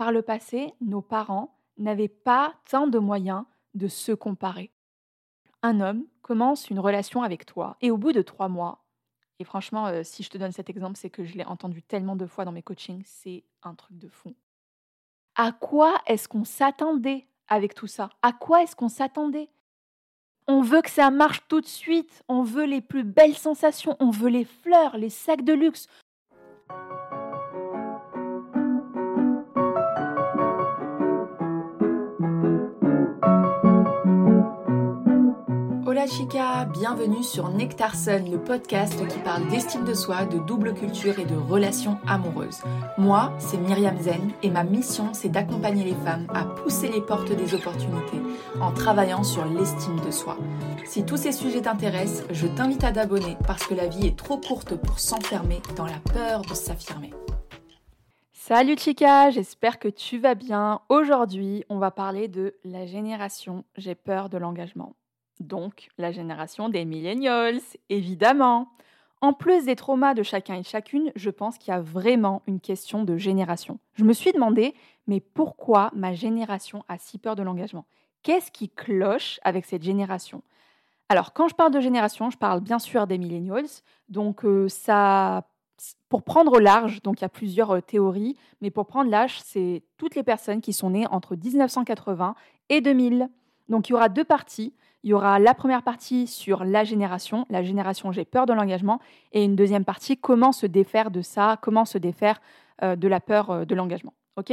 par le passé, nos parents n'avaient pas tant de moyens de se comparer. Un homme commence une relation avec toi et au bout de trois mois, et franchement, euh, si je te donne cet exemple, c'est que je l'ai entendu tellement de fois dans mes coachings, c'est un truc de fond. À quoi est-ce qu'on s'attendait avec tout ça? À quoi est-ce qu'on s'attendait? On veut que ça marche tout de suite, on veut les plus belles sensations, on veut les fleurs, les sacs de luxe, Hola chica, bienvenue sur Nectar Sun, le podcast qui parle d'estime de soi, de double culture et de relations amoureuses. Moi, c'est Myriam Zen et ma mission, c'est d'accompagner les femmes à pousser les portes des opportunités en travaillant sur l'estime de soi. Si tous ces sujets t'intéressent, je t'invite à t'abonner parce que la vie est trop courte pour s'enfermer dans la peur de s'affirmer. Salut chica, j'espère que tu vas bien. Aujourd'hui, on va parler de la génération J'ai peur de l'engagement donc la génération des millennials, évidemment. En plus des traumas de chacun et chacune, je pense qu'il y a vraiment une question de génération. Je me suis demandé, mais pourquoi ma génération a si peur de l'engagement? Qu'est-ce qui cloche avec cette génération? Alors, quand je parle de génération, je parle bien sûr des millennials. Donc, euh, ça, pour prendre large, donc il y a plusieurs euh, théories, mais pour prendre large, c'est toutes les personnes qui sont nées entre 1980 et 2000. Donc, il y aura deux parties. Il y aura la première partie sur la génération, la génération j'ai peur de l'engagement, et une deuxième partie comment se défaire de ça, comment se défaire euh, de la peur euh, de l'engagement. Ok?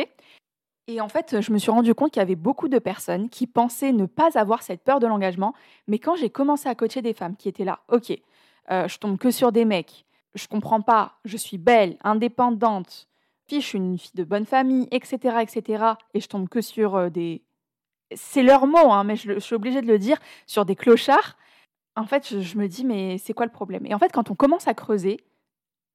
Et en fait, je me suis rendu compte qu'il y avait beaucoup de personnes qui pensaient ne pas avoir cette peur de l'engagement, mais quand j'ai commencé à coacher des femmes qui étaient là, ok, euh, je tombe que sur des mecs, je comprends pas, je suis belle, indépendante, puis je suis une fille de bonne famille, etc., etc., et je tombe que sur des c'est leur mot, hein, mais je, suis obligée de le dire, sur des clochards, en fait, je, me dis, mais c'est quoi le problème? Et en fait, quand on commence à creuser,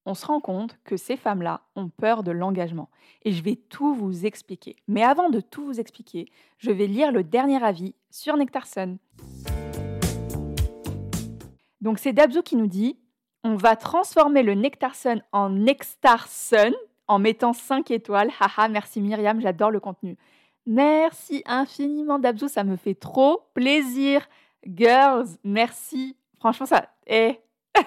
on se rend compte que ces femmes-là ont peur de l'engagement. Et je vais tout vous expliquer. Mais avant de tout vous expliquer, je vais lire le dernier avis sur Nectarson. Donc c'est Dabzo qui nous dit on va transformer le Nectarson en Nectarson en mettant 5 étoiles. Haha, merci Myriam, j'adore le contenu. Merci infiniment Dabzou, ça me fait trop plaisir. Girls, merci. Franchement, ça... Eh.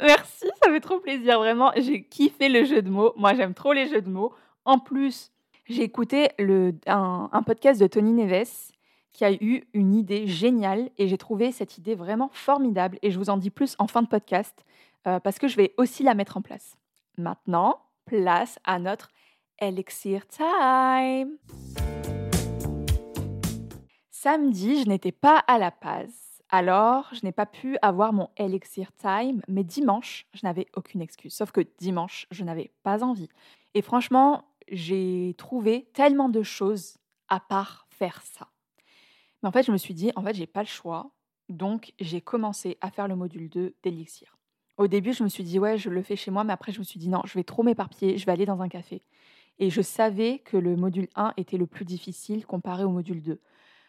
merci, ça fait trop plaisir, vraiment. J'ai kiffé le jeu de mots. Moi, j'aime trop les jeux de mots. En plus, j'ai écouté le, un, podcast de Tony Neves qui a eu une idée géniale et j'ai trouvé cette idée vraiment formidable et je vous en dis plus en fin de podcast euh, parce que je vais aussi la mettre en place. Maintenant, place à notre Elixir Time. Samedi, je n'étais pas à la passe. Alors, je n'ai pas pu avoir mon Elixir Time, mais dimanche, je n'avais aucune excuse. Sauf que dimanche, je n'avais pas envie. Et franchement, j'ai trouvé tellement de choses à part faire ça. Mais en fait, je me suis dit, en fait, j'ai pas le choix. Donc, j'ai commencé à faire le module 2 d'Elixir. Au début, je me suis dit, ouais, je le fais chez moi, mais après, je me suis dit, non, je vais trop m'éparpiller, je vais aller dans un café et je savais que le module 1 était le plus difficile comparé au module 2.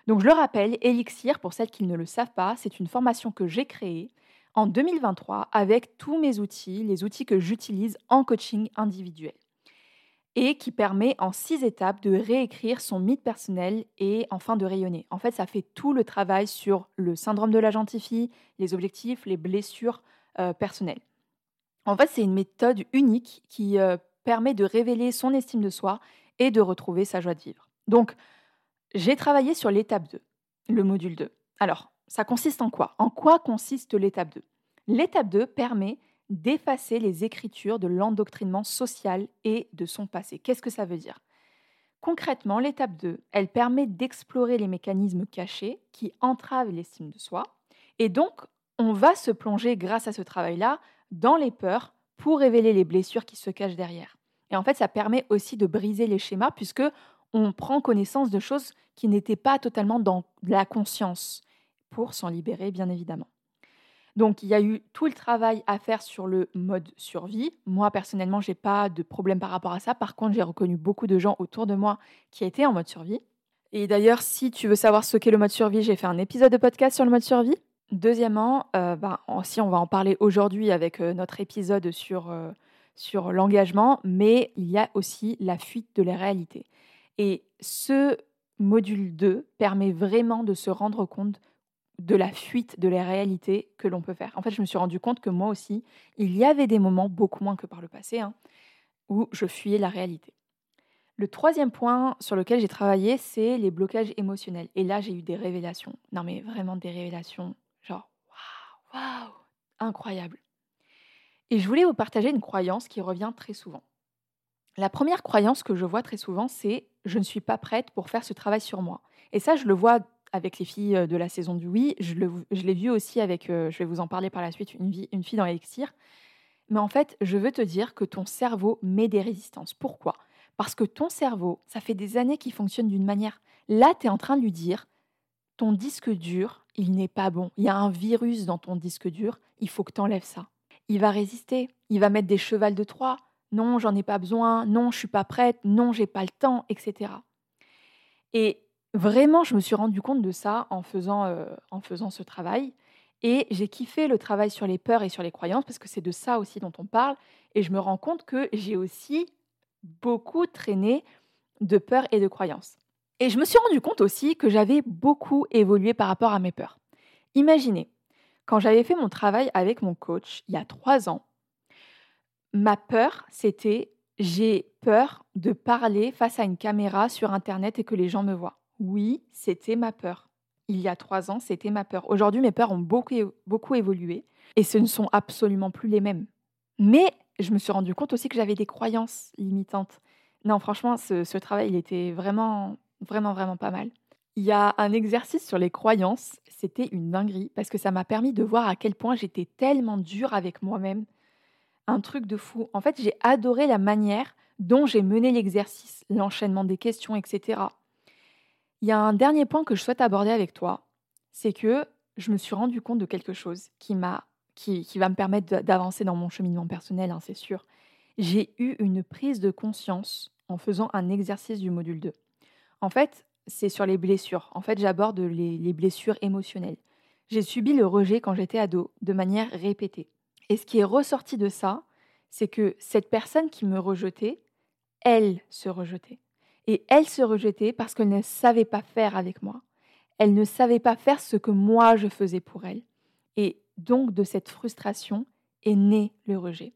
Donc je le rappelle, Elixir, pour celles qui ne le savent pas, c'est une formation que j'ai créée en 2023 avec tous mes outils, les outils que j'utilise en coaching individuel et qui permet en six étapes de réécrire son mythe personnel et enfin de rayonner. En fait, ça fait tout le travail sur le syndrome de la gentille les objectifs, les blessures euh, personnelles. En fait, c'est une méthode unique qui euh, permet de révéler son estime de soi et de retrouver sa joie de vivre. Donc, j'ai travaillé sur l'étape 2, le module 2. Alors, ça consiste en quoi? En quoi consiste l'étape 2 L'étape 2 permet d'effacer les écritures de l'endoctrinement social et de son passé. Qu'est-ce que ça veut dire? Concrètement, l'étape 2, elle permet d'explorer les mécanismes cachés qui entravent l'estime de soi. Et donc, on va se plonger grâce à ce travail-là dans les peurs, pour révéler les blessures qui se cachent derrière. Et en fait, ça permet aussi de briser les schémas puisque on prend connaissance de choses qui n'étaient pas totalement dans la conscience pour s'en libérer, bien évidemment. Donc, il y a eu tout le travail à faire sur le mode survie. Moi, personnellement, je n'ai pas de problème par rapport à ça. Par contre, j'ai reconnu beaucoup de gens autour de moi qui étaient en mode survie. Et d'ailleurs, si tu veux savoir ce qu'est le mode survie, j'ai fait un épisode de podcast sur le mode survie. Deuxièmement, euh, ben, si on va en parler aujourd'hui avec euh, notre épisode sur, euh, sur l'engagement, mais il y a aussi la fuite de la réalité. Et ce module 2 permet vraiment de se rendre compte de la fuite de la réalité que l'on peut faire. En fait, je me suis rendu compte que moi aussi, il y avait des moments, beaucoup moins que par le passé, hein, où je fuyais la réalité. Le troisième point sur lequel j'ai travaillé, c'est les blocages émotionnels. Et là, j'ai eu des révélations. Non, mais vraiment des révélations, waouh, incroyable. Et je voulais vous partager une croyance qui revient très souvent. La première croyance que je vois très souvent, c'est je ne suis pas prête pour faire ce travail sur moi. Et ça, je le vois avec les filles euh, de la saison du oui. Je, l'ai vu aussi avec, euh, je vais vous en parler par la suite, une, une fille dans Elixir. Mais en fait, je veux te dire que ton cerveau met des résistances. Pourquoi? Parce que ton cerveau, ça fait des années qu'il fonctionne d'une manière. Là, tu es en train de lui dire, ton disque dur, il n'est pas bon. Il y a un virus dans ton disque dur, il faut que tu enlèves ça. Il va résister, il va mettre des chevals de Troie. Non, j'en ai pas besoin. Non, je suis pas prête. Non, j'ai pas le temps, etc. Et Vraiment, je me suis rendu compte de ça en faisant, euh, en faisant ce travail. Et j'ai kiffé le travail sur les peurs et sur les croyances parce que c'est de ça aussi dont on parle. Et je me rends compte que j'ai aussi beaucoup traîné de peurs et de croyances. Et je me suis rendu compte aussi que j'avais beaucoup évolué par rapport à mes peurs. Imaginez, quand j'avais fait mon travail avec mon coach il y a trois ans, ma peur, c'était j'ai peur de parler face à une caméra sur Internet et que les gens me voient. Oui, c'était ma peur. Il y a trois ans, c'était ma peur. Aujourd'hui, mes peurs ont beaucoup, beaucoup évolué et ce ne sont absolument plus les mêmes. Mais je me suis rendu compte aussi que j'avais des croyances limitantes. Non, franchement, ce, travail, il était vraiment, vraiment, vraiment pas mal. Il y a un exercice sur les croyances, c'était une dinguerie, parce que ça m'a permis de voir à quel point j'étais tellement dure avec moi-même. Un truc de fou. En fait, j'ai adoré la manière dont j'ai mené l'exercice, l'enchaînement des questions, etc. Il y a un dernier point que je souhaite aborder avec toi, c'est que je me suis rendu compte de quelque chose qui, m'a, qui, va me permettre d'avancer dans mon cheminement personnel, hein, c'est sûr. J'ai eu une prise de conscience en faisant un exercice du module 2. En fait, c'est sur les blessures. En fait, j'aborde les, les blessures émotionnelles. J'ai subi le rejet quand j'étais ado, de manière répétée. Et ce qui est ressorti de ça, c'est que cette personne qui me rejetait, elle se rejetait. Et elle se rejetait parce qu'elle ne savait pas faire avec moi. Elle ne savait pas faire ce que moi je faisais pour elle. Et donc de cette frustration est né le rejet.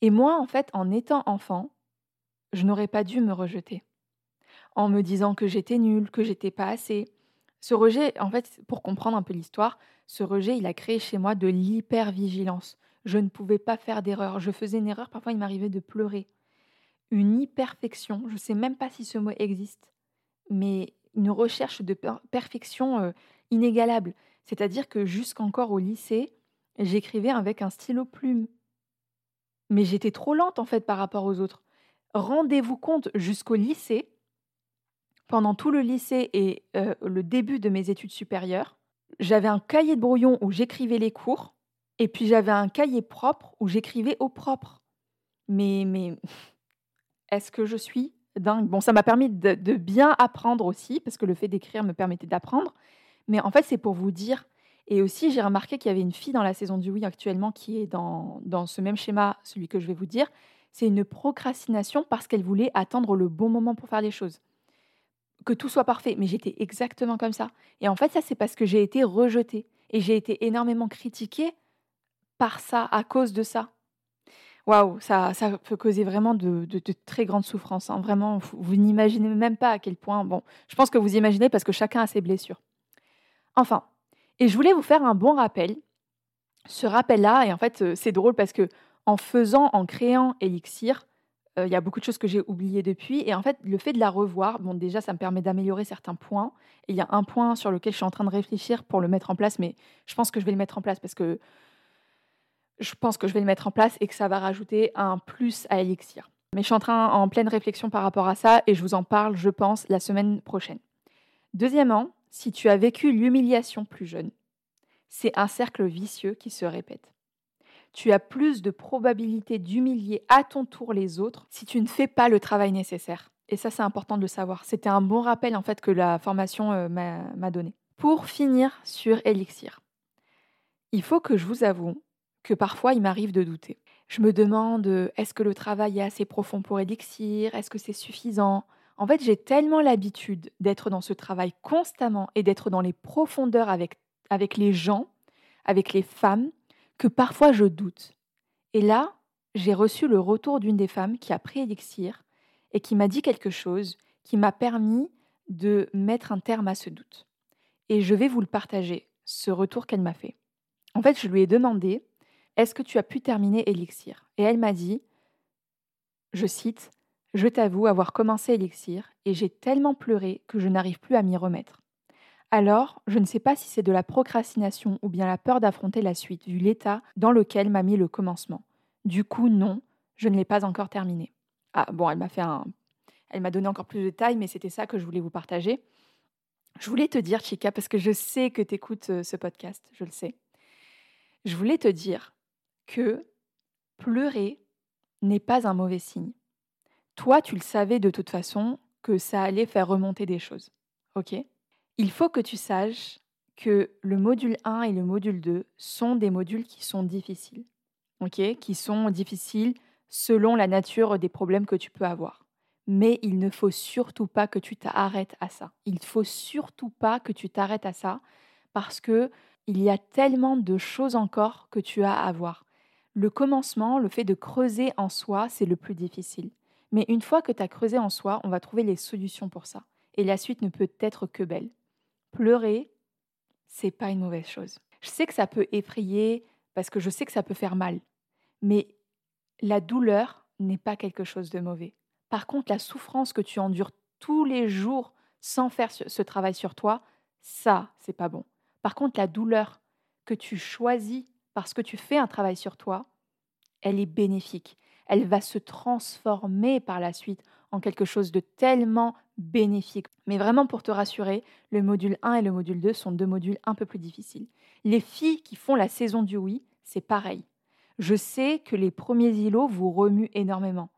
Et moi, en fait, en étant enfant, je n'aurais pas dû me rejeter. En me disant que j'étais nulle, que j'étais pas assez. Ce rejet, en fait, pour comprendre un peu l'histoire, ce rejet, il a créé chez moi de l'hypervigilance. Je ne pouvais pas faire d'erreur. Je faisais une erreur, parfois il m'arrivait de pleurer une imperfection, je ne sais même pas si ce mot existe, mais une recherche de perfection euh, inégalable. C'est-à-dire que jusqu'encore au lycée, j'écrivais avec un stylo plume. Mais j'étais trop lente en fait par rapport aux autres. Rendez-vous compte, jusqu'au lycée, pendant tout le lycée et euh, le début de mes études supérieures, j'avais un cahier de brouillon où j'écrivais les cours, et puis j'avais un cahier propre où j'écrivais au propre. Mais, mais est-ce que je suis dingue? Bon, ça m'a permis de, bien apprendre aussi, parce que le fait d'écrire me permettait d'apprendre. Mais en fait, c'est pour vous dire. Et aussi, j'ai remarqué qu'il y avait une fille dans la saison du oui actuellement qui est dans, dans ce même schéma, celui que je vais vous dire. C'est une procrastination parce qu'elle voulait attendre le bon moment pour faire les choses. Que tout soit parfait. Mais j'étais exactement comme ça. Et en fait, ça, c'est parce que j'ai été rejetée. Et j'ai été énormément critiquée par ça, à cause de ça. Waouh, ça, ça peut causer vraiment de, très grandes souffrances. Hein. Vraiment, vous, n'imaginez même pas à quel point. Bon, je pense que vous imaginez parce que chacun a ses blessures. Enfin, et je voulais vous faire un bon rappel. Ce rappel-là, et en fait, euh, c'est drôle parce que en faisant, en créant Elixir, il y a beaucoup de choses que j'ai oubliées depuis. Et en fait, le fait de la revoir, bon, déjà, ça me permet d'améliorer certains points. Et il y a un point sur lequel je suis en train de réfléchir pour le mettre en place, mais je pense que je vais le mettre en place parce que je pense que je vais le mettre en place et que ça va rajouter un plus à Elixir. Mais je suis en train en pleine réflexion par rapport à ça et je vous en parle, je pense, la semaine prochaine. Deuxièmement, si tu as vécu l'humiliation plus jeune, c'est un cercle vicieux qui se répète. Tu as plus de probabilité d'humilier à ton tour les autres si tu ne fais pas le travail nécessaire. Et ça, c'est important de le savoir. C'était un bon rappel en fait que la formation euh, m'a donné. Pour finir sur Elixir, il faut que je vous avoue que parfois il m'arrive de douter. Je me demande est-ce que le travail est assez profond pour Elixir? Est-ce que c'est suffisant? En fait, j'ai tellement l'habitude d'être dans ce travail constamment et d'être dans les profondeurs avec, avec les gens, avec les femmes, que parfois je doute. Et là, j'ai reçu le retour d'une des femmes qui a pris Elixir et qui m'a dit quelque chose qui m'a permis de mettre un terme à ce doute. Et je vais vous le partager, ce retour qu'elle m'a fait. En fait, je lui ai demandé Est-ce que tu as pu terminer Elixir Et elle m'a dit Je cite Je t'avoue avoir commencé Elixir et j'ai tellement pleuré que je n'arrive plus à m'y remettre. Alors, je ne sais pas si c'est de la procrastination ou bien la peur d'affronter la suite, vu l'état dans lequel m'a mis le commencement. Du coup, non, je ne l'ai pas encore terminé. Ah bon, elle m'a fait un. Elle m'a donné encore plus de taille, mais c'était ça que je voulais vous partager. Je voulais te dire, Chica, parce que je sais que tu écoutes euh, ce podcast, je le sais. Je voulais te dire que pleurer n'est pas un mauvais signe. Toi, tu le savais de toute façon que ça allait faire remonter des choses. OK? Il faut que tu saches que le module 1 et le module 2 sont des modules qui sont difficiles. Qui sont difficiles selon la nature des problèmes que tu peux avoir. Mais il ne faut surtout pas que tu t'arrêtes à ça. Il ne faut surtout pas que tu t'arrêtes à ça parce que il y a tellement de choses encore que tu as à voir. Le commencement, le fait de creuser en soi, c'est le plus difficile. Mais une fois que tu as creusé en soi, on va trouver les solutions pour ça. Et la suite ne peut être que belle. Pleurer, c'est pas une mauvaise chose. Je sais que ça peut effrayer parce que je sais que ça peut faire mal. Mais la douleur n'est pas quelque chose de mauvais. Par contre, la souffrance que tu endures tous les jours sans faire ce travail sur toi, ça, c'est pas bon. Par contre, la douleur que tu choisis parce que tu fais un travail sur toi, elle est bénéfique. Elle va se transformer par la suite en quelque chose de tellement bénéfique. Mais vraiment pour te rassurer, le module 1 et le module 2 sont deux modules un peu plus difficiles. Les filles qui font la saison du oui, c'est pareil. Je sais que les premiers îlots vous remuent énormément.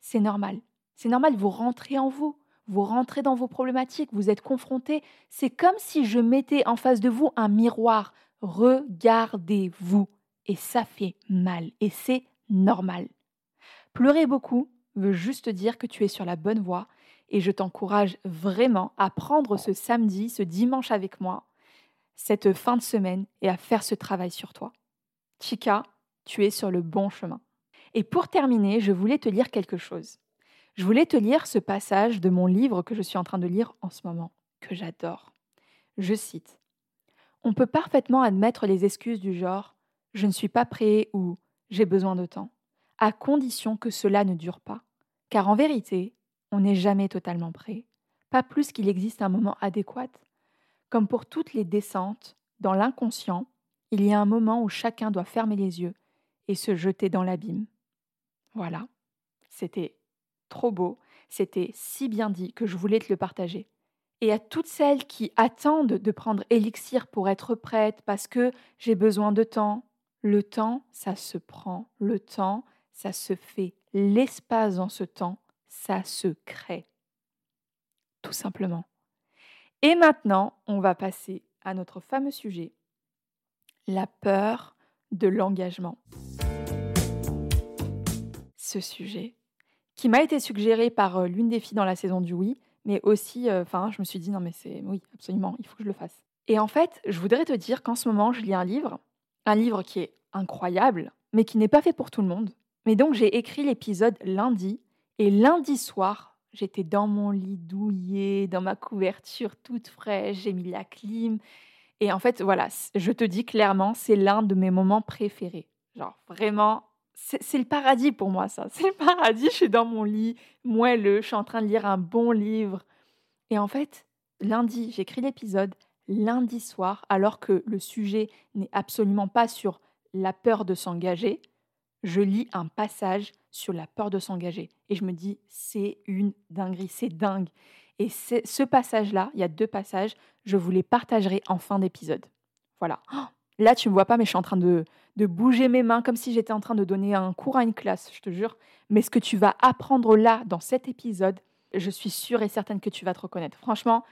C'est normal. C'est normal, vous rentrez en vous vous rentrez dans vos problématiques, vous êtes confrontés. C'est comme si je mettais en face de vous un miroir. Regardez-vous. Et ça fait mal. Et c'est normal. Pleurer beaucoup veut juste dire que tu es sur la bonne voie. Et je t'encourage vraiment à prendre ce samedi, ce dimanche avec moi, cette fin de semaine, et à faire ce travail sur toi. Chica, tu es sur le bon chemin. Et pour terminer, je voulais te lire quelque chose. Je voulais te lire ce passage de mon livre que je suis en train de lire en ce moment, que j'adore. Je cite On peut parfaitement admettre les excuses du genre Je ne suis pas prêt ou J'ai besoin de temps, à condition que cela ne dure pas. Car en vérité, on n'est jamais totalement prêt, pas plus qu'il existe un moment adéquat. Comme pour toutes les descentes, dans l'inconscient, il y a un moment où chacun doit fermer les yeux et se jeter dans l'abîme. Voilà, c'était trop beau, c'était si bien dit que je voulais te le partager. Et à toutes celles qui attendent de prendre élixir pour être prête parce que j'ai besoin de temps, le temps, ça se prend, le temps, ça se fait, l'espace dans ce temps, ça se crée. Tout simplement. Et maintenant, on va passer à notre fameux sujet, la peur de l'engagement. Ce sujet, qui m'a été suggéré par euh, l'une des filles dans la saison du oui, mais aussi, euh, enfin, je me suis dit non mais c'est oui, absolument, il faut que je le fasse. Et en fait, je voudrais te dire qu'en ce moment, je lis un livre, un livre qui est incroyable, mais qui n'est pas fait pour tout le monde. Mais donc j'ai écrit l'épisode lundi, et lundi soir, j'étais dans mon lit douillet, dans ma couverture toute fraîche, j'ai mis la clim. Et en fait, voilà, je te dis clairement, c'est l'un de mes moments préférés. Genre vraiment c'est le paradis pour moi, ça. C'est le paradis. Je suis dans mon lit, moelleux, je suis en train de lire un bon livre. Et en fait, lundi, j'écris l'épisode lundi soir, alors que le sujet n'est absolument pas sur la peur de s'engager. Je lis un passage sur la peur de s'engager. Et je me dis, c'est une dinguerie, c'est dingue. Et ce passage-là, il y a deux passages, je vous les partagerai en fin d'épisode. Voilà. Oh, Là, tu me vois pas, mais je suis en train de, de bouger mes mains comme si j'étais en train de donner un cours à une classe, je te jure. Mais ce que tu vas apprendre là, dans cet épisode, je suis sûre et certaine que tu vas te reconnaître. Franchement,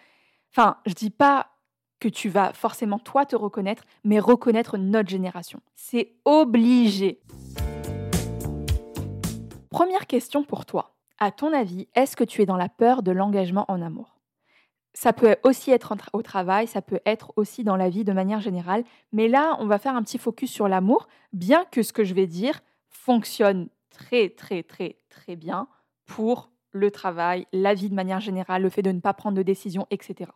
enfin, je dis pas que tu vas forcément toi te reconnaître, mais reconnaître notre génération. C'est obligé. Première question pour toi. À ton avis, est-ce que tu es dans la peur de l'engagement en amour? Ça peut aussi être au travail, ça peut être aussi dans la vie de manière générale, mais là, on va faire un petit focus sur l'amour, bien que ce que je vais dire fonctionne très très très très bien pour le travail, la vie de manière générale, le fait de ne pas prendre de décision, etc.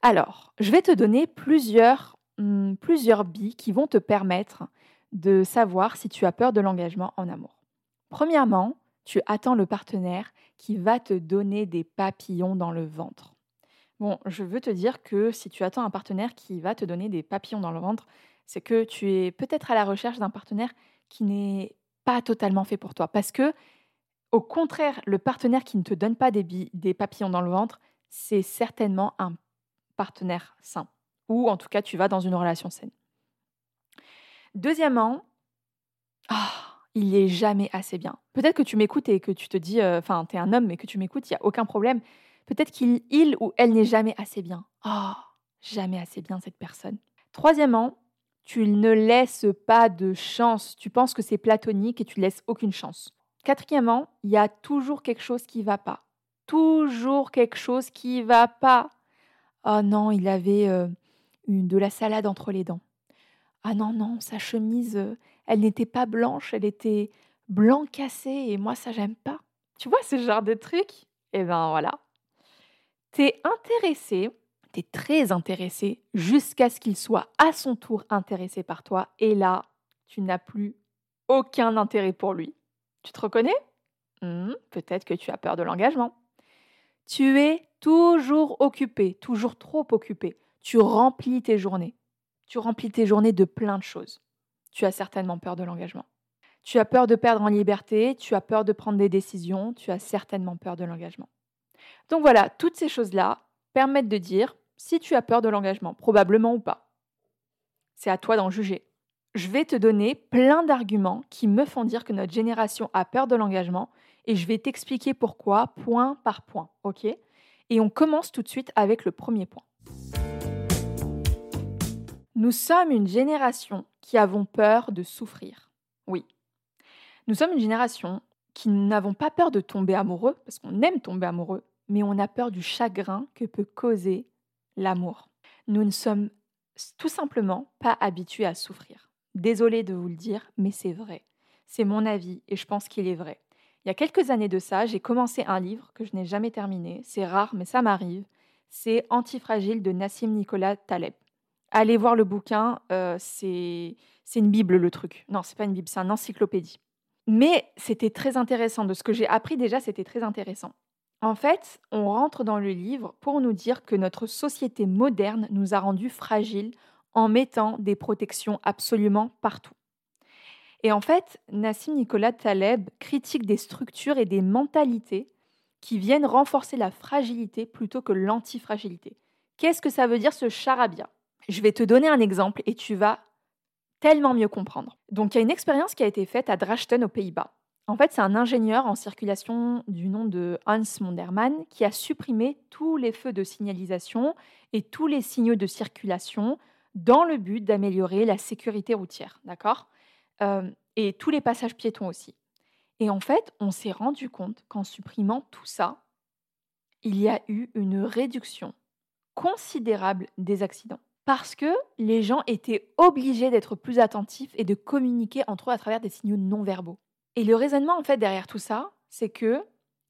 Alors, je vais te donner plusieurs, hmm, plusieurs billes qui vont te permettre de savoir si tu as peur de l'engagement en amour. Premièrement, tu attends le partenaire qui va te donner des papillons dans le ventre. Bon, je veux te dire que si tu attends un partenaire qui va te donner des papillons dans le ventre, c'est que tu es peut-être à la recherche d'un partenaire qui n'est pas totalement fait pour toi. Parce que, au contraire, le partenaire qui ne te donne pas des, des papillons dans le ventre, c'est certainement un partenaire sain. Ou en tout cas, tu vas dans une relation saine. Deuxièmement, ah, il est jamais assez bien. Peut-être que tu m'écoutes et que tu te dis, euh, enfin, tu es un homme, mais que tu m'écoutes, il n'y a aucun problème. Peut-être qu'il il ou elle n'est jamais assez bien. Ah, jamais assez bien cette personne. Troisièmement, tu ne laisses pas de chance. Tu penses que c'est platonique et tu laisses aucune chance. Quatrièmement, il y a toujours quelque chose qui va pas. Toujours quelque chose qui va pas. Oh non, il avait euh, une, de la salade entre les dents. Ah non, non, sa chemise, euh, elle n'était pas blanche, elle était blanc cassé et moi, ça, j'aime pas. Tu vois ce genre de truc? Eh ben voilà. T'es intéressé, t'es très intéressé jusqu'à ce qu'il soit à son tour intéressé par toi et là, tu n'as plus aucun intérêt pour lui. Tu te reconnais? Hmm, Peut-être que tu as peur de l'engagement. Tu es toujours occupé, toujours trop occupé. Tu remplis tes journées. Tu remplis tes journées de plein de choses. Tu as certainement peur de l'engagement. Tu as peur de perdre en liberté, tu as peur de prendre des décisions, tu as certainement peur de l'engagement. Donc voilà, toutes ces choses-là permettent de dire si tu as peur de l'engagement, probablement ou pas. C'est à toi d'en juger. Je vais te donner plein d'arguments qui me font dire que notre génération a peur de l'engagement et je vais t'expliquer pourquoi point par point, ok? Et on commence tout de suite avec le premier point. Nous sommes une génération qui avons peur de souffrir. Oui. Nous sommes une génération qui n'avons pas peur de tomber amoureux, parce qu'on aime tomber amoureux, mais on a peur du chagrin que peut causer l'amour. Nous ne sommes tout simplement pas habitués à souffrir. Désolée de vous le dire, mais c'est vrai. C'est mon avis et je pense qu'il est vrai. Il y a quelques années de ça, j'ai commencé un livre que je n'ai jamais terminé. C'est rare, mais ça m'arrive. C'est Antifragile de Nassim Nicolas Taleb allez voir le bouquin, euh, c'est une Bible le truc. Non, c'est pas une Bible, c'est une encyclopédie. Mais c'était très intéressant. De ce que j'ai appris déjà, c'était très intéressant. En fait, on rentre dans le livre pour nous dire que notre société moderne nous a rendus fragiles en mettant des protections absolument partout. Et en fait, Nassim Nicolas Taleb critique des structures et des mentalités qui viennent renforcer la fragilité plutôt que l'antifragilité. Qu'est-ce que ça veut dire ce charabia? Je vais te donner un exemple et tu vas tellement mieux comprendre. Donc il y a une expérience qui a été faite à Drachten aux Pays-Bas. En fait, c'est un ingénieur en circulation du nom de Hans Monderman qui a supprimé tous les feux de signalisation et tous les signaux de circulation dans le but d'améliorer la sécurité routière, d'accord? Euh, Et tous les passages piétons aussi. Et en fait, on s'est rendu compte qu'en supprimant tout ça, il y a eu une réduction considérable des accidents parce que les gens étaient obligés d'être plus attentifs et de communiquer entre eux à travers des signaux non verbaux. Et le raisonnement en fait derrière tout ça, c'est que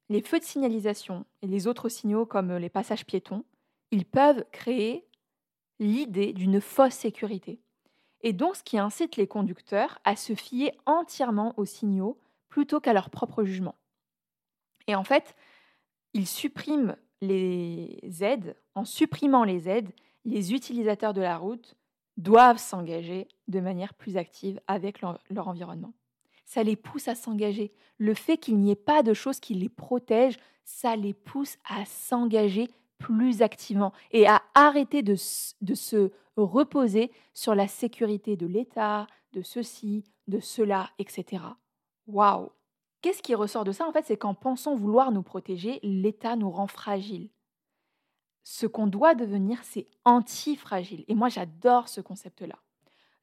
les feux de signalisation et les autres signaux comme les passages piétons, ils peuvent créer l'idée d'une fausse sécurité. Et donc ce qui incite les conducteurs à se fier entièrement aux signaux plutôt qu'à leur propre jugement. Et en fait, ils suppriment les aides. En supprimant les aides, les utilisateurs de la route doivent s'engager de manière plus active avec leur, environnement. Ça les pousse à s'engager. Le fait qu'il n'y ait pas de choses qui les protègent, ça les pousse à s'engager plus activement et à arrêter de, de se reposer sur la sécurité de l'État, de ceci, de cela, etc. Waouh Qu'est-ce qui ressort de ça? En fait, c'est qu'en pensant vouloir nous protéger, l'État nous rend fragiles ce qu'on doit devenir, c'est anti-fragile. Et moi, j'adore ce concept-là.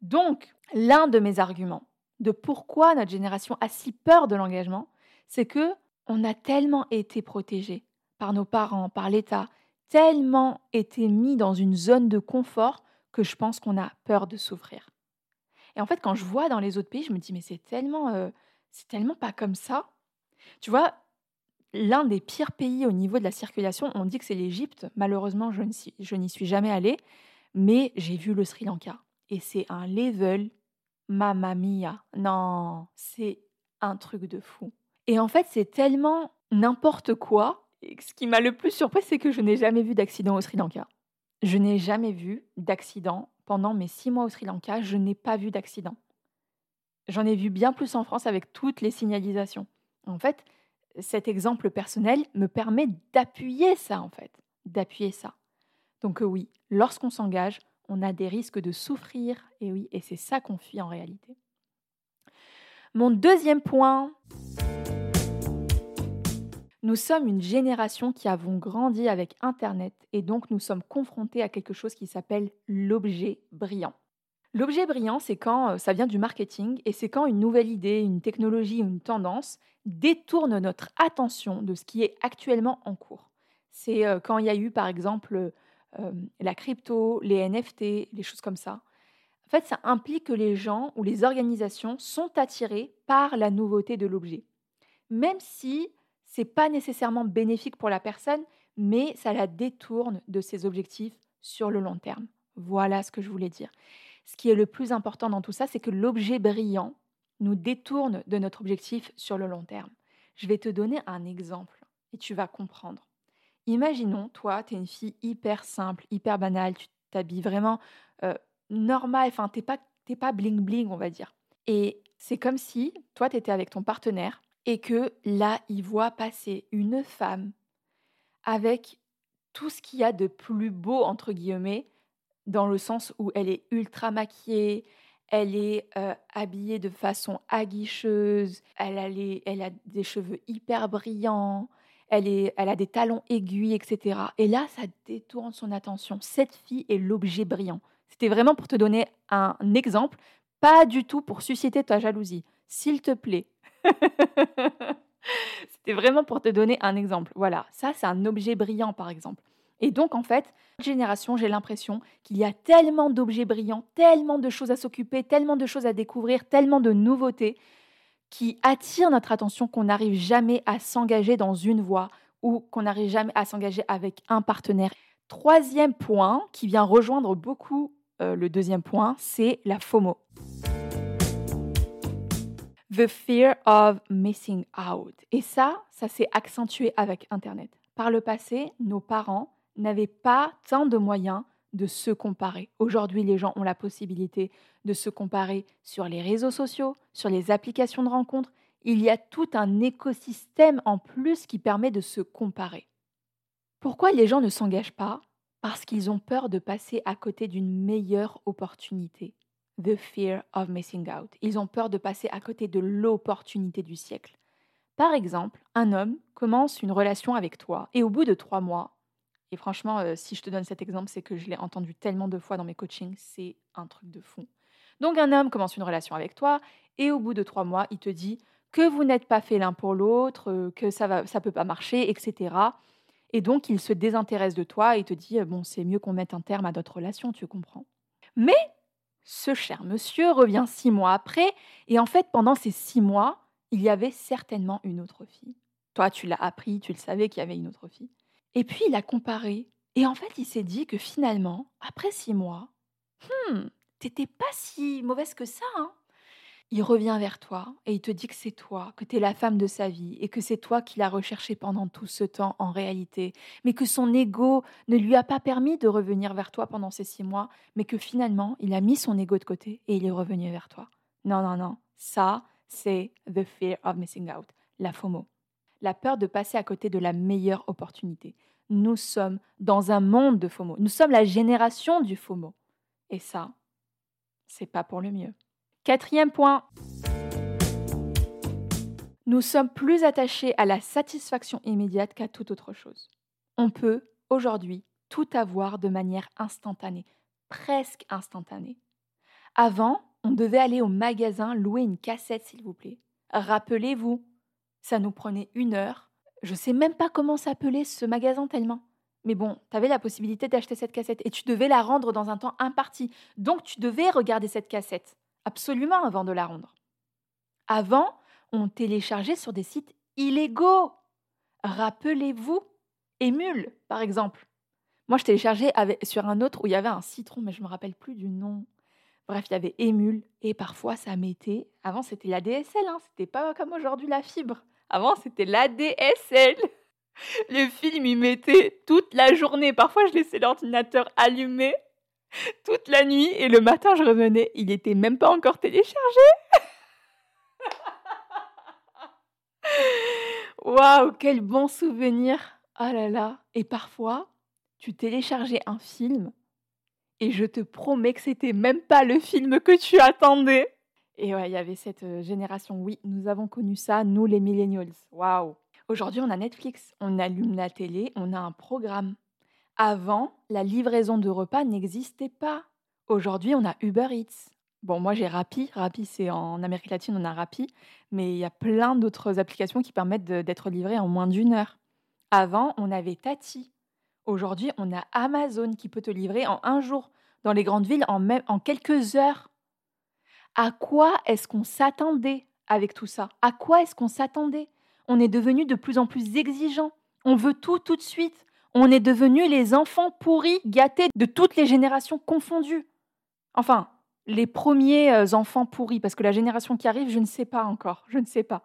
Donc, l'un de mes arguments de pourquoi notre génération a si peur de l'engagement, c'est que on a tellement été protégé par nos parents, par l'État, tellement été mis dans une zone de confort que je pense qu'on a peur de souffrir. Et en fait, quand je vois dans les autres pays, je me dis mais c'est tellement, euh, c'est tellement pas comme ça. Tu vois, l'un des pires pays au niveau de la circulation, on dit que c'est l'Égypte. Malheureusement, je n'y suis jamais allée, mais j'ai vu le Sri Lanka et c'est un level mamma mia. Non, c'est un truc de fou. Et en fait, c'est tellement n'importe quoi. ce qui m'a le plus surpris, c'est que je n'ai jamais vu d'accident au Sri Lanka. Je n'ai jamais vu d'accident pendant mes six mois au Sri Lanka. Je n'ai pas vu d'accident. J'en ai vu bien plus en France avec toutes les signalisations. En fait, cet exemple personnel me permet d'appuyer ça, en fait, d'appuyer ça. Donc euh, oui, lorsqu'on s'engage, on a des risques de souffrir, et oui, et c'est ça qu'on fuit en réalité. Mon deuxième point, nous sommes une génération qui avons grandi avec Internet et donc nous sommes confrontés à quelque chose qui s'appelle l'objet brillant. L'objet brillant, c'est quand euh, ça vient du marketing et c'est quand une nouvelle idée, une technologie une tendance détourne notre attention de ce qui est actuellement en cours. C'est euh, quand il y a eu par exemple euh, la crypto, les NFT, les choses comme ça. En fait, ça implique que les gens ou les organisations sont attirés par la nouveauté de l'objet. Même si c'est pas nécessairement bénéfique pour la personne, mais ça la détourne de ses objectifs sur le long terme. Voilà ce que je voulais dire. Ce qui est le plus important dans tout ça, c'est que l'objet brillant nous détourne de notre objectif sur le long terme. Je vais te donner un exemple et tu vas comprendre. Imaginons, toi, tu es une fille hyper simple, hyper banale, tu t'habilles vraiment euh, normal, enfin, tu pas, pas bling bling, on va dire. Et c'est comme si, toi, tu étais avec ton partenaire et que là, il voit passer une femme avec tout ce qu'il y a de plus beau, entre guillemets, dans le sens où elle est ultra maquillée, elle est euh, habillée de façon aguicheuse, elle a, des cheveux hyper brillants, elle, elle a des talons aiguilles, etc. Et là, ça détourne son attention. Cette fille est l'objet brillant. C'était vraiment pour te donner un exemple, pas du tout pour susciter ta jalousie. S'il te plaît. C'était vraiment pour te donner un exemple. Voilà, ça c'est un objet brillant par exemple. Et donc, en fait, génération, j'ai l'impression qu'il y a tellement d'objets brillants, tellement de choses à s'occuper, tellement de choses à découvrir, tellement de nouveautés qui attirent notre attention qu'on n'arrive jamais à s'engager dans une voie ou qu'on n'arrive jamais à s'engager avec un partenaire. Troisième point qui vient rejoindre beaucoup euh, le deuxième point, c'est la FOMO. The fear of missing out. Et ça, ça s'est accentué avec Internet. Par le passé, nos parents n'avaient pas tant de moyens de se comparer. Aujourd'hui, les gens ont la possibilité de se comparer sur les réseaux sociaux, sur les applications de rencontres. Il y a tout un écosystème en plus qui permet de se comparer. Pourquoi les gens ne s'engagent pas? Parce qu'ils ont peur de passer à côté d'une meilleure opportunité. The fear of missing out. Ils ont peur de passer à côté de l'opportunité du siècle. Par exemple, un homme commence une relation avec toi et au bout de trois mois, et franchement, euh, si je te donne cet exemple, c'est que je l'ai entendu tellement de fois dans mes coachings, c'est un truc de fou. Donc un homme commence une relation avec toi et au bout de trois mois, il te dit que vous n'êtes pas fait l'un pour l'autre, euh, que ça ne ça peut pas marcher, etc. Et donc il se désintéresse de toi et te dit bon c'est mieux qu'on mette un terme à notre relation, tu comprends. Mais ce cher monsieur revient six mois après et en fait pendant ces six mois, il y avait certainement une autre fille. Toi tu l'as appris, tu le savais qu'il y avait une autre fille. Et puis il a comparé. Et en fait, il s'est dit que finalement, après six mois, hmm, t'étais pas si mauvaise que ça. Hein il revient vers toi et il te dit que c'est toi, que tu es la femme de sa vie et que c'est toi qui l'as recherché pendant tout ce temps en réalité, mais que son ego ne lui a pas permis de revenir vers toi pendant ces six mois, mais que finalement, il a mis son ego de côté et il est revenu vers toi. Non, non, non, ça, c'est the fear of missing out, la FOMO la peur de passer à côté de la meilleure opportunité. Nous sommes dans un monde de FOMO. Nous sommes la génération du FOMO. Et ça, c'est pas pour le mieux. Quatrième point. Nous sommes plus attachés à la satisfaction immédiate qu'à toute autre chose. On peut, aujourd'hui, tout avoir de manière instantanée, presque instantanée. Avant, on devait aller au magasin louer une cassette, s'il vous plaît. Rappelez-vous, ça nous prenait une heure. Je sais même pas comment s'appelait ce magasin tellement. Mais bon, tu avais la possibilité d'acheter cette cassette et tu devais la rendre dans un temps imparti. Donc tu devais regarder cette cassette, absolument avant de la rendre. Avant, on téléchargeait sur des sites illégaux. Rappelez-vous, Emule, par exemple. Moi, je téléchargeais sur un autre où il y avait un citron, mais je ne me rappelle plus du nom. Bref, il y avait Emule et parfois ça mettait. Avant, c'était la DSL, hein, c'était pas comme aujourd'hui la fibre. Avant, c'était la DSL. Le film, il mettait toute la journée. Parfois, je laissais l'ordinateur allumé toute la nuit et le matin, je revenais. Il n'était même pas encore téléchargé. Waouh, quel bon souvenir. Ah là là. Et parfois, tu téléchargeais un film et je te promets que c'était même pas le film que tu attendais. Et ouais, il y avait cette euh, génération. Oui, nous avons connu ça, nous les millennials. Waouh. Aujourd'hui, on a Netflix, on allume la télé, on a un programme. Avant, la livraison de repas n'existait pas. Aujourd'hui, on a Uber Eats. Bon, moi j'ai Rappi. Rappi, c'est en Amérique latine, on a Rappi. Mais il y a plein d'autres applications qui permettent d'être livrées en moins d'une heure. Avant, on avait Tati. Aujourd'hui, on a Amazon qui peut te livrer en un jour. Dans les grandes villes, même, en quelques heures. À quoi est-ce qu'on s'attendait avec tout ça? À quoi est-ce qu'on s'attendait? On est devenu de plus en plus exigeant. On veut tout tout de suite. On est devenu les enfants pourris, gâtés de toutes les générations confondues. Enfin, les premiers euh, enfants pourris, parce que la génération qui arrive, je ne sais pas encore, je ne sais pas.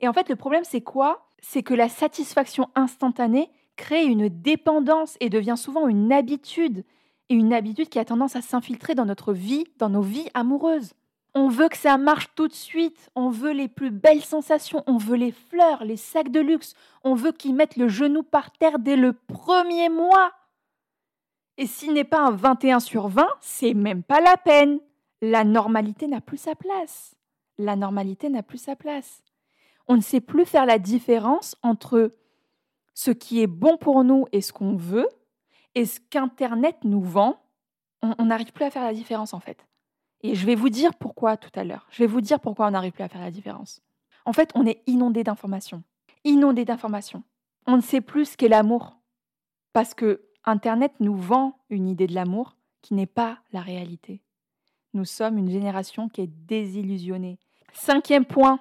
Et en fait, le problème, c'est quoi? C'est que la satisfaction instantanée crée une dépendance et devient souvent une habitude, et une habitude qui a tendance à s'infiltrer dans notre vie, dans nos vies amoureuses. On veut que ça marche tout de suite. On veut les plus belles sensations. On veut les fleurs, les sacs de luxe. On veut qu'ils mettent le genou par terre dès le premier mois. Et s'il n'est pas un 21 sur 20, c'est même pas la peine. La normalité n'a plus sa place. La normalité n'a plus sa place. On ne sait plus faire la différence entre ce qui est bon pour nous et ce qu'on veut et ce qu'Internet nous vend. On n'arrive plus à faire la différence en fait. Et je vais vous dire pourquoi tout à l'heure. Je vais vous dire pourquoi on n'arrive plus à faire la différence. En fait, on est inondé d'informations. Inondé d'informations. On ne sait plus ce qu'est l'amour. Parce que Internet nous vend une idée de l'amour qui n'est pas la réalité. Nous sommes une génération qui est désillusionnée. Cinquième point.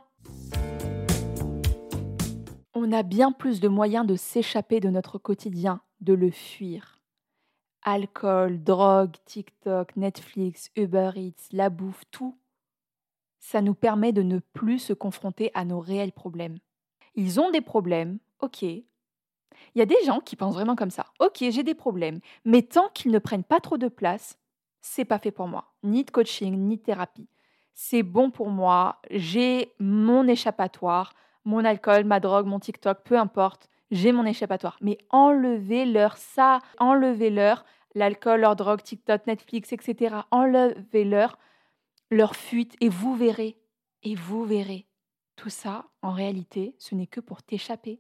On a bien plus de moyens de s'échapper de notre quotidien, de le fuir alcool, drogue, TikTok, Netflix, Uber Eats, la bouffe, tout, ça nous permet de ne plus se confronter à nos réels problèmes. Ils ont des problèmes, ok. Il y a des gens qui pensent vraiment comme ça. Ok, j'ai des problèmes, mais tant qu'ils ne prennent pas trop de place, c'est pas fait pour moi. Ni de coaching, ni de thérapie. C'est bon pour moi, j'ai mon échappatoire, mon alcool, ma drogue, mon TikTok, peu importe j'ai mon échappatoire. Mais enlevez-leur ça, enlevez-leur l'alcool, leur drogue, TikTok, Netflix, etc. Enlevez-leur leur fuite et vous verrez, et vous verrez. Tout ça, en réalité, ce n'est que pour t'échapper.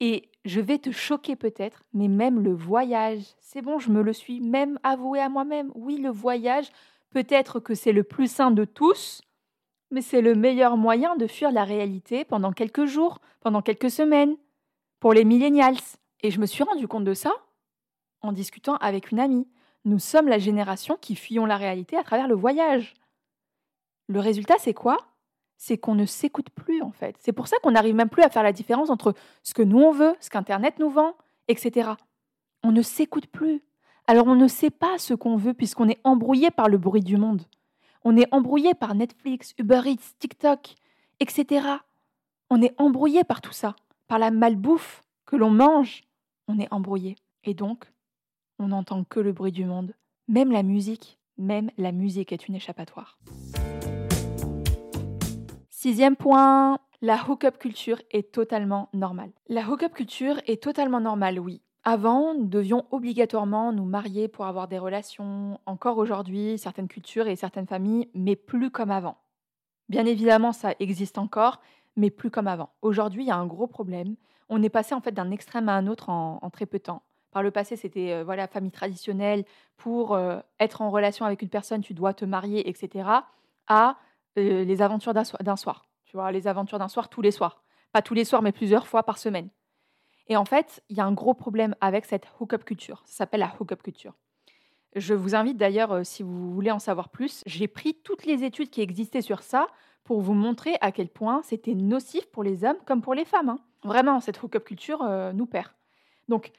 Et je vais te choquer peut-être, mais même le voyage, c'est bon, je me le suis même avoué à moi-même. Oui, le voyage, peut-être que c'est le plus sain de tous, mais c'est le meilleur moyen de fuir la réalité pendant quelques jours, pendant quelques semaines, pour les millennials. Et je me suis rendu compte de ça en discutant avec une amie. Nous sommes la génération qui fuyons la réalité à travers le voyage. Le résultat, c'est quoi? C'est qu'on ne s'écoute plus, en fait. C'est pour ça qu'on n'arrive même plus à faire la différence entre ce que nous on veut, ce qu'Internet nous vend, etc. On ne s'écoute plus. Alors on ne sait pas ce qu'on veut puisqu'on est embrouillé par le bruit du monde. On est embrouillé par Netflix, Uber Eats, TikTok, etc. On est embrouillé par tout ça par la malbouffe que l'on mange, on est embrouillé. Et donc, on n'entend que le bruit du monde. Même la musique, même la musique est une échappatoire. Sixième point, la hook-up culture est totalement normale. La hook-up culture est totalement normale, oui. Avant, nous devions obligatoirement nous marier pour avoir des relations. Encore aujourd'hui, certaines cultures et certaines familles, mais plus comme avant. Bien évidemment, ça existe encore, mais plus comme avant. Aujourd'hui, il y a un gros problème. On est passé en fait d'un extrême à un autre en, très peu de temps. Par le passé, c'était euh, voilà famille traditionnelle. Pour euh, être en relation avec une personne, tu dois te marier, etc. à euh, les aventures d'un soir, Tu vois, les aventures d'un soir tous les soirs. Pas tous les soirs, mais plusieurs fois par semaine. Et en fait, il y a un gros problème avec cette hookup culture. Ça s'appelle la hookup culture. Je vous invite d'ailleurs, euh, si vous voulez en savoir plus, j'ai pris toutes les études qui existaient sur ça pour vous montrer à quel point c'était nocif pour les hommes comme pour les femmes. Hein. Vraiment, cette hookup culture euh, nous perd. Donc,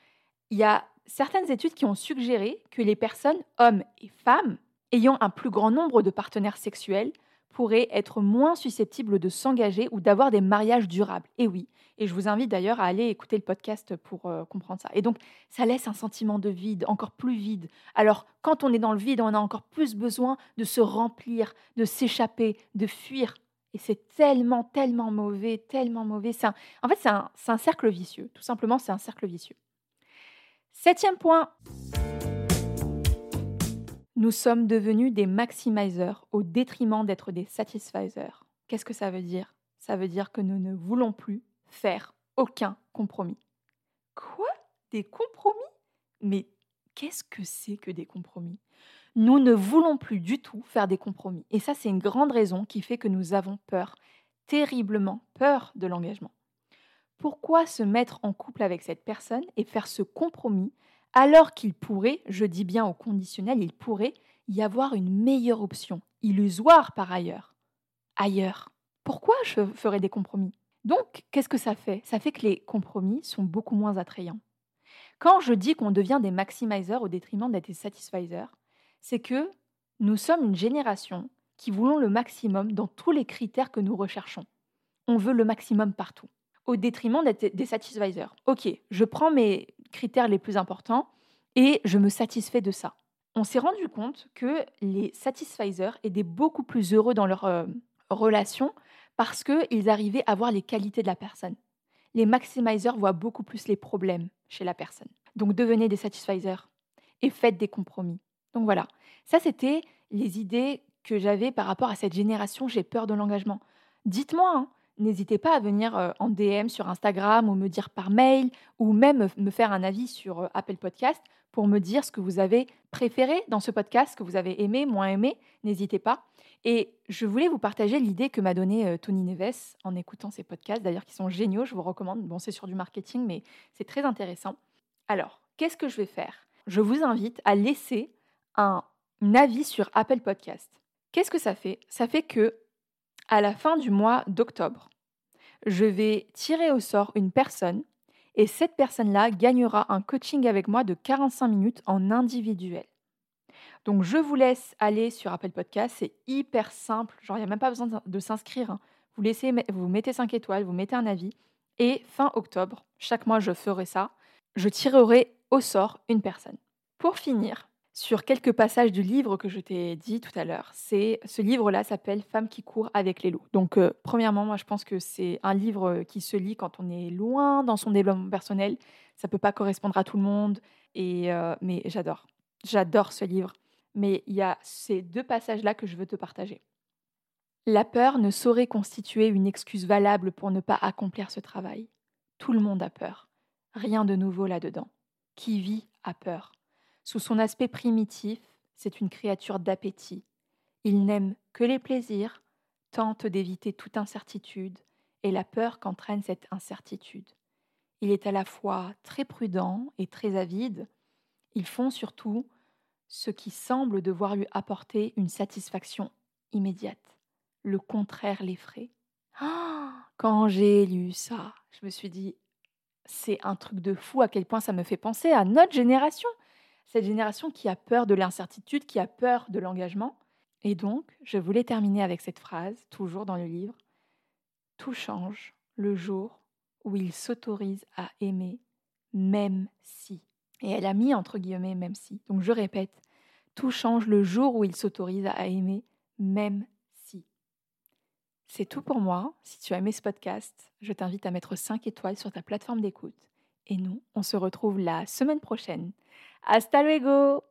il y a certaines études qui ont suggéré que les personnes, hommes et femmes, ayant un plus grand nombre de partenaires sexuels, pourraient être moins susceptibles de s'engager ou d'avoir des mariages durables. Et oui, et je vous invite d'ailleurs à aller écouter le podcast pour euh, comprendre ça. Et donc, ça laisse un sentiment de vide, encore plus vide. Alors, quand on est dans le vide, on a encore plus besoin de se remplir, de s'échapper, de fuir. Et c'est tellement, tellement mauvais, tellement mauvais. en fait, c'est un, un cercle vicieux. Tout simplement, c'est un cercle vicieux. Septième point. Nous sommes devenus des maximisers au détriment d'être des satisfisers. Qu'est-ce que ça veut dire? Ça veut dire que nous ne voulons plus faire aucun compromis. Quoi? Des compromis? Mais qu'est-ce que c'est que des compromis? Nous ne voulons plus du tout faire des compromis. Et ça, c'est une grande raison qui fait que nous avons peur, terriblement peur de l'engagement. Pourquoi se mettre en couple avec cette personne et faire ce compromis alors qu'il pourrait, je dis bien au conditionnel, il pourrait y avoir une meilleure option, illusoire par ailleurs, ailleurs Pourquoi je ferais des compromis? Donc, qu'est-ce que ça fait? Ça fait que les compromis sont beaucoup moins attrayants. Quand je dis qu'on devient des maximisers au détriment d'être des satisfisers, c'est que nous sommes une génération qui voulons le maximum dans tous les critères que nous recherchons. On veut le maximum partout, au détriment d'être des satisfisers. Ok, je prends mes critères les plus importants et je me satisfais de ça. On s'est rendu compte que les satisfisers étaient beaucoup plus heureux dans leur euh, relation parce qu'ils arrivaient à voir les qualités de la personne. Les maximisers voient beaucoup plus les problèmes chez la personne. Donc devenez des satisfisers et faites des compromis. Donc voilà, ça c'était les idées que j'avais par rapport à cette génération, j'ai peur de l'engagement. Dites-moi, hein, n'hésitez pas à venir euh, en DM sur Instagram ou me dire par mail ou même me faire un avis sur euh, Apple Podcast pour me dire ce que vous avez préféré dans ce podcast, ce que vous avez aimé, moins aimé. N'hésitez pas. Et je voulais vous partager l'idée que m'a donnée euh, Tony Neves en écoutant ces podcasts, d'ailleurs qui sont géniaux, je vous recommande. Bon, c'est sur du marketing, mais c'est très intéressant. Alors, qu'est-ce que je vais faire? Je vous invite à laisser un avis sur Apple Podcast. Qu'est-ce que ça fait? Ça fait que à la fin du mois d'octobre, je vais tirer au sort une personne et cette personne-là gagnera un coaching avec moi de 45 minutes en individuel. Donc je vous laisse aller sur Apple Podcast, c'est hyper simple, genre il n'y a même pas besoin de s'inscrire. Hein. Vous, laissez, vous mettez 5 étoiles, vous mettez un avis, et fin octobre, chaque mois je ferai ça, je tirerai au sort une personne. Pour finir, sur quelques passages du livre que je t'ai dit tout à l'heure. C'est ce livre-là s'appelle Femmes qui courent avec les loups. Donc euh, premièrement, moi je pense que c'est un livre qui se lit quand on est loin dans son développement personnel. Ça peut pas correspondre à tout le monde et euh, mais j'adore. J'adore ce livre mais il y a ces deux passages-là que je veux te partager. La peur ne saurait constituer une excuse valable pour ne pas accomplir ce travail. Tout le monde a peur. Rien de nouveau là-dedans. Qui vit a peur. Sous son aspect primitif, c'est une créature d'appétit. Il n'aime que les plaisirs, tente d'éviter toute incertitude et la peur qu'entraîne cette incertitude. Il est à la fois très prudent et très avide. Ils font surtout ce qui semble devoir lui apporter une satisfaction immédiate. Le contraire l'effraie. Quand j'ai lu ça, je me suis dit, c'est un truc de fou à quel point ça me fait penser à notre génération. Cette génération qui a peur de l'incertitude, qui a peur de l'engagement. Et donc, je voulais terminer avec cette phrase, toujours dans le livre. Tout change le jour où il s'autorise à aimer, même si. Et elle a mis entre guillemets même si. Donc je répète, tout change le jour où il s'autorise à aimer, même si. C'est tout pour moi. Si tu as aimé ce podcast, je t'invite à mettre 5 étoiles sur ta plateforme d'écoute. Et nous, on se retrouve la semaine prochaine. Hasta luego